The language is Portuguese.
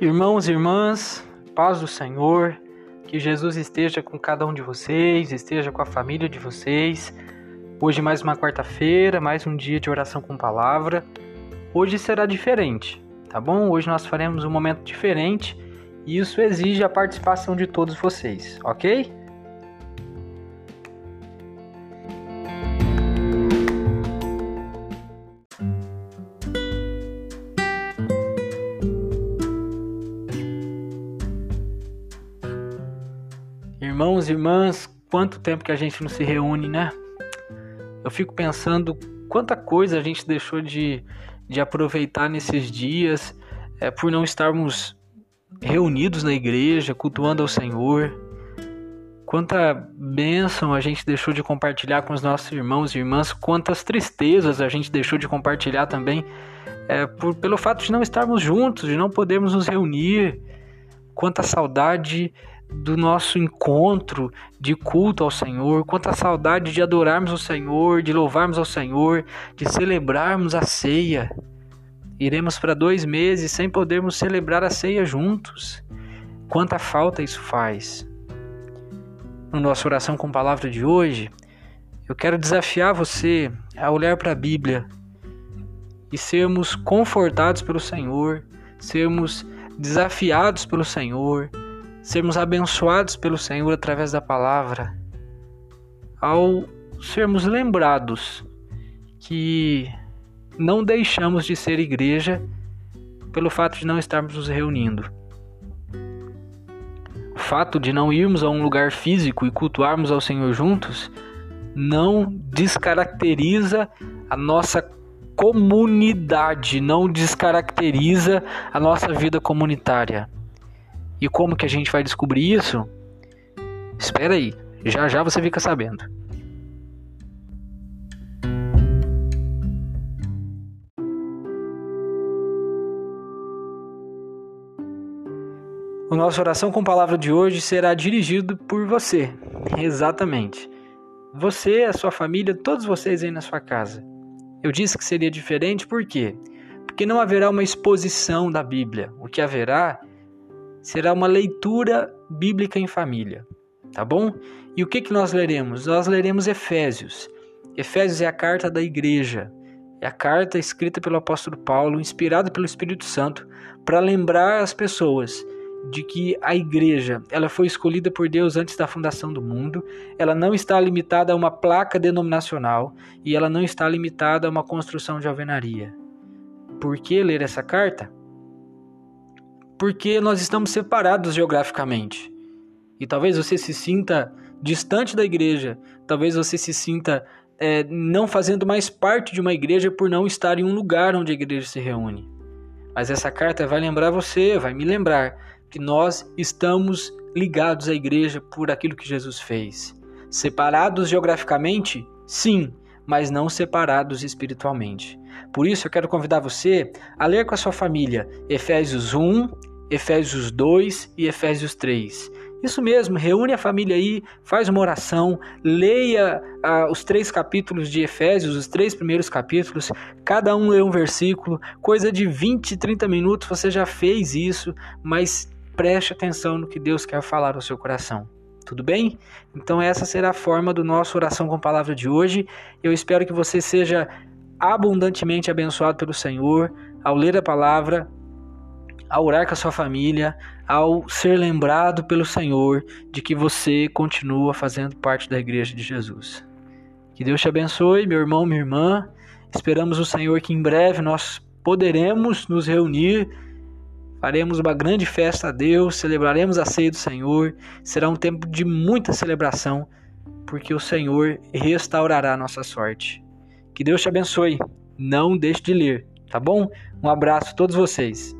Irmãos e irmãs, paz do Senhor, que Jesus esteja com cada um de vocês, esteja com a família de vocês. Hoje mais uma quarta-feira, mais um dia de oração com palavra. Hoje será diferente, tá bom? Hoje nós faremos um momento diferente e isso exige a participação de todos vocês, ok? Irmãos e irmãs, quanto tempo que a gente não se reúne, né? Eu fico pensando quanta coisa a gente deixou de, de aproveitar nesses dias é, por não estarmos reunidos na igreja, cultuando ao Senhor. Quanta bênção a gente deixou de compartilhar com os nossos irmãos e irmãs, quantas tristezas a gente deixou de compartilhar também é, por, pelo fato de não estarmos juntos, de não podermos nos reunir. Quanta saudade do nosso encontro de culto ao Senhor, quanta saudade de adorarmos o Senhor, de louvarmos ao Senhor, de celebrarmos a ceia. Iremos para dois meses sem podermos celebrar a ceia juntos. Quanta falta isso faz. No nossa oração com palavra de hoje, eu quero desafiar você a olhar para a Bíblia e sermos confortados pelo Senhor, sermos desafiados pelo Senhor sermos abençoados pelo Senhor através da palavra, ao sermos lembrados que não deixamos de ser igreja pelo fato de não estarmos nos reunindo. O fato de não irmos a um lugar físico e cultuarmos ao Senhor juntos não descaracteriza a nossa comunidade, não descaracteriza a nossa vida comunitária. E como que a gente vai descobrir isso? Espera aí, já já você fica sabendo. O nosso oração com palavra de hoje será dirigido por você. Exatamente. Você, a sua família, todos vocês aí na sua casa. Eu disse que seria diferente por quê? Porque não haverá uma exposição da Bíblia. O que haverá será uma leitura bíblica em família, tá bom? E o que, que nós leremos? Nós leremos Efésios. Efésios é a carta da igreja, é a carta escrita pelo apóstolo Paulo, inspirada pelo Espírito Santo, para lembrar as pessoas de que a igreja ela foi escolhida por Deus antes da fundação do mundo, ela não está limitada a uma placa denominacional e ela não está limitada a uma construção de alvenaria. Por que ler essa carta? Porque nós estamos separados geograficamente. E talvez você se sinta distante da igreja, talvez você se sinta é, não fazendo mais parte de uma igreja por não estar em um lugar onde a igreja se reúne. Mas essa carta vai lembrar você, vai me lembrar que nós estamos ligados à igreja por aquilo que Jesus fez. Separados geograficamente? Sim, mas não separados espiritualmente. Por isso eu quero convidar você a ler com a sua família Efésios 1, Efésios 2 e Efésios 3. Isso mesmo, reúne a família aí, faz uma oração, leia ah, os três capítulos de Efésios, os três primeiros capítulos, cada um lê um versículo, coisa de 20, 30 minutos você já fez isso, mas preste atenção no que Deus quer falar ao seu coração. Tudo bem? Então essa será a forma do nosso oração com palavra de hoje. Eu espero que você seja abundantemente abençoado pelo Senhor ao ler a palavra, ao orar com a sua família, ao ser lembrado pelo Senhor de que você continua fazendo parte da igreja de Jesus. Que Deus te abençoe, meu irmão, minha irmã. Esperamos o Senhor que em breve nós poderemos nos reunir, faremos uma grande festa a Deus, celebraremos a ceia do Senhor. Será um tempo de muita celebração, porque o Senhor restaurará a nossa sorte. Que Deus te abençoe. Não deixe de ler, tá bom? Um abraço a todos vocês.